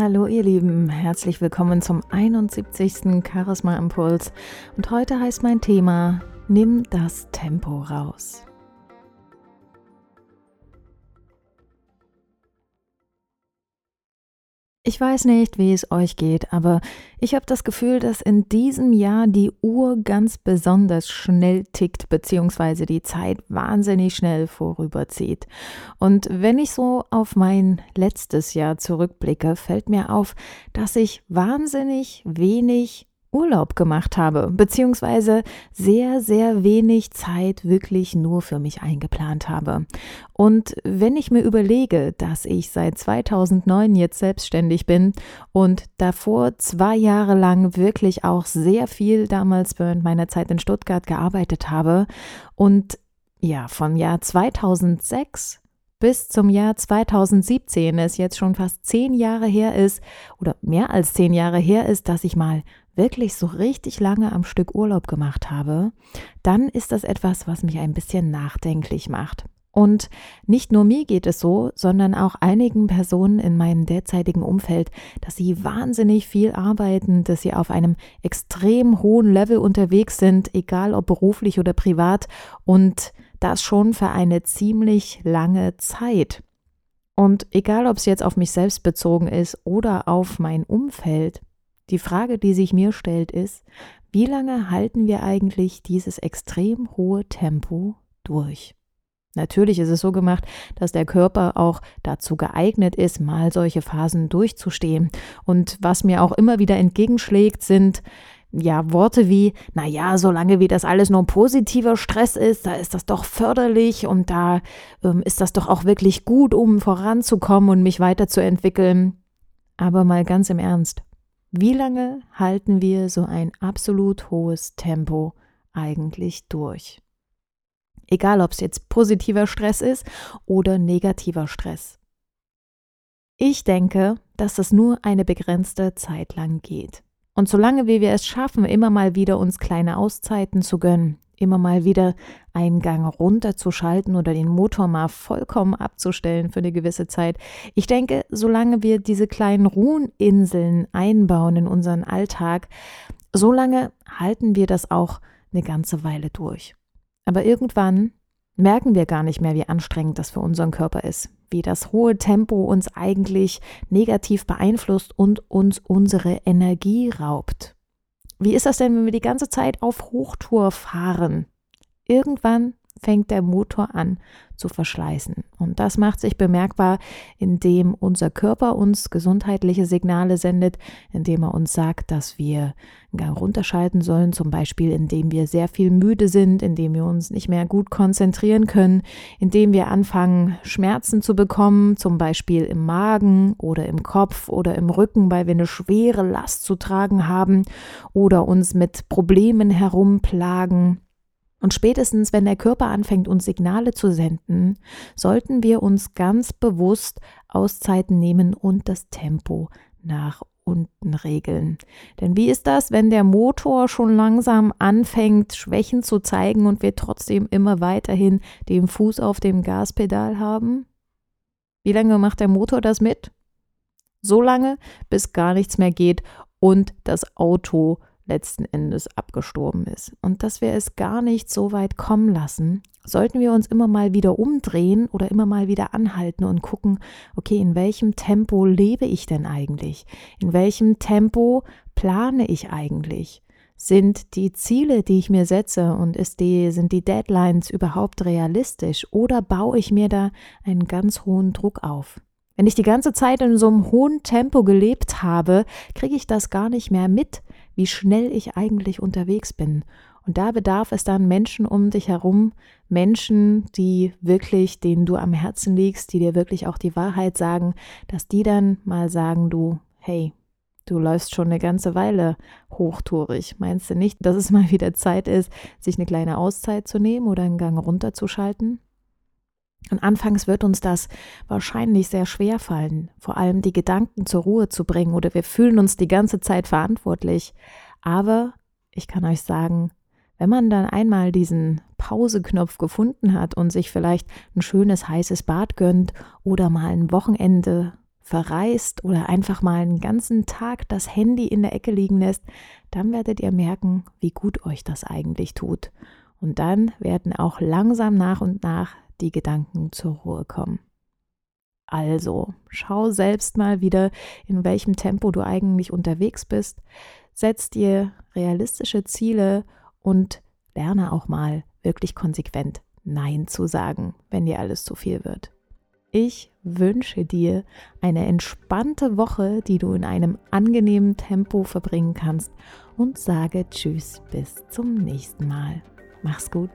Hallo ihr Lieben, herzlich willkommen zum 71. Charisma Impuls und heute heißt mein Thema Nimm das Tempo raus. Ich weiß nicht, wie es euch geht, aber ich habe das Gefühl, dass in diesem Jahr die Uhr ganz besonders schnell tickt, beziehungsweise die Zeit wahnsinnig schnell vorüberzieht. Und wenn ich so auf mein letztes Jahr zurückblicke, fällt mir auf, dass ich wahnsinnig wenig Urlaub gemacht habe, beziehungsweise sehr, sehr wenig Zeit wirklich nur für mich eingeplant habe. Und wenn ich mir überlege, dass ich seit 2009 jetzt selbstständig bin und davor zwei Jahre lang wirklich auch sehr viel damals während meiner Zeit in Stuttgart gearbeitet habe und ja, vom Jahr 2006 bis zum Jahr 2017 es jetzt schon fast zehn Jahre her ist oder mehr als zehn Jahre her ist, dass ich mal wirklich so richtig lange am Stück Urlaub gemacht habe, dann ist das etwas, was mich ein bisschen nachdenklich macht. Und nicht nur mir geht es so, sondern auch einigen Personen in meinem derzeitigen Umfeld, dass sie wahnsinnig viel arbeiten, dass sie auf einem extrem hohen Level unterwegs sind, egal ob beruflich oder privat, und das schon für eine ziemlich lange Zeit. Und egal, ob es jetzt auf mich selbst bezogen ist oder auf mein Umfeld, die Frage, die sich mir stellt, ist, wie lange halten wir eigentlich dieses extrem hohe Tempo durch? Natürlich ist es so gemacht, dass der Körper auch dazu geeignet ist, mal solche Phasen durchzustehen. Und was mir auch immer wieder entgegenschlägt, sind ja Worte wie, na ja, solange wie das alles nur positiver Stress ist, da ist das doch förderlich und da ähm, ist das doch auch wirklich gut, um voranzukommen und mich weiterzuentwickeln. Aber mal ganz im Ernst, wie lange halten wir so ein absolut hohes Tempo eigentlich durch? Egal, ob es jetzt positiver Stress ist oder negativer Stress. Ich denke, dass das nur eine begrenzte Zeit lang geht. Und solange wir es schaffen, immer mal wieder uns kleine Auszeiten zu gönnen, immer mal wieder einen Gang runterzuschalten oder den Motor mal vollkommen abzustellen für eine gewisse Zeit. Ich denke, solange wir diese kleinen Ruheninseln einbauen in unseren Alltag, solange halten wir das auch eine ganze Weile durch. Aber irgendwann merken wir gar nicht mehr, wie anstrengend das für unseren Körper ist, wie das hohe Tempo uns eigentlich negativ beeinflusst und uns unsere Energie raubt. Wie ist das denn, wenn wir die ganze Zeit auf Hochtour fahren? Irgendwann fängt der Motor an zu verschleißen. Und das macht sich bemerkbar, indem unser Körper uns gesundheitliche Signale sendet, indem er uns sagt, dass wir Gang runterschalten sollen, zum Beispiel indem wir sehr viel müde sind, indem wir uns nicht mehr gut konzentrieren können, indem wir anfangen, Schmerzen zu bekommen, zum Beispiel im Magen oder im Kopf oder im Rücken, weil wir eine schwere Last zu tragen haben oder uns mit Problemen herumplagen und spätestens, wenn der Körper anfängt, uns Signale zu senden, sollten wir uns ganz bewusst Auszeiten nehmen und das Tempo nach unten regeln. Denn wie ist das, wenn der Motor schon langsam anfängt, Schwächen zu zeigen und wir trotzdem immer weiterhin den Fuß auf dem Gaspedal haben? Wie lange macht der Motor das mit? So lange, bis gar nichts mehr geht und das Auto letzten Endes abgestorben ist. Und dass wir es gar nicht so weit kommen lassen, sollten wir uns immer mal wieder umdrehen oder immer mal wieder anhalten und gucken, okay, in welchem Tempo lebe ich denn eigentlich? In welchem Tempo plane ich eigentlich? Sind die Ziele, die ich mir setze und die, sind die Deadlines überhaupt realistisch oder baue ich mir da einen ganz hohen Druck auf? Wenn ich die ganze Zeit in so einem hohen Tempo gelebt habe, kriege ich das gar nicht mehr mit, wie schnell ich eigentlich unterwegs bin. Und da bedarf es dann Menschen um dich herum, Menschen, die wirklich, denen du am Herzen liegst, die dir wirklich auch die Wahrheit sagen, dass die dann mal sagen, du, hey, du läufst schon eine ganze Weile hochtourig. Meinst du nicht, dass es mal wieder Zeit ist, sich eine kleine Auszeit zu nehmen oder einen Gang runterzuschalten? Und anfangs wird uns das wahrscheinlich sehr schwer fallen, vor allem die Gedanken zur Ruhe zu bringen oder wir fühlen uns die ganze Zeit verantwortlich. Aber ich kann euch sagen, wenn man dann einmal diesen Pauseknopf gefunden hat und sich vielleicht ein schönes heißes Bad gönnt oder mal ein Wochenende verreist oder einfach mal einen ganzen Tag das Handy in der Ecke liegen lässt, dann werdet ihr merken, wie gut euch das eigentlich tut. Und dann werden auch langsam nach und nach die Gedanken zur Ruhe kommen. Also, schau selbst mal wieder, in welchem Tempo du eigentlich unterwegs bist. Setz dir realistische Ziele und lerne auch mal wirklich konsequent Nein zu sagen, wenn dir alles zu viel wird. Ich wünsche dir eine entspannte Woche, die du in einem angenehmen Tempo verbringen kannst und sage Tschüss bis zum nächsten Mal. Mach's gut.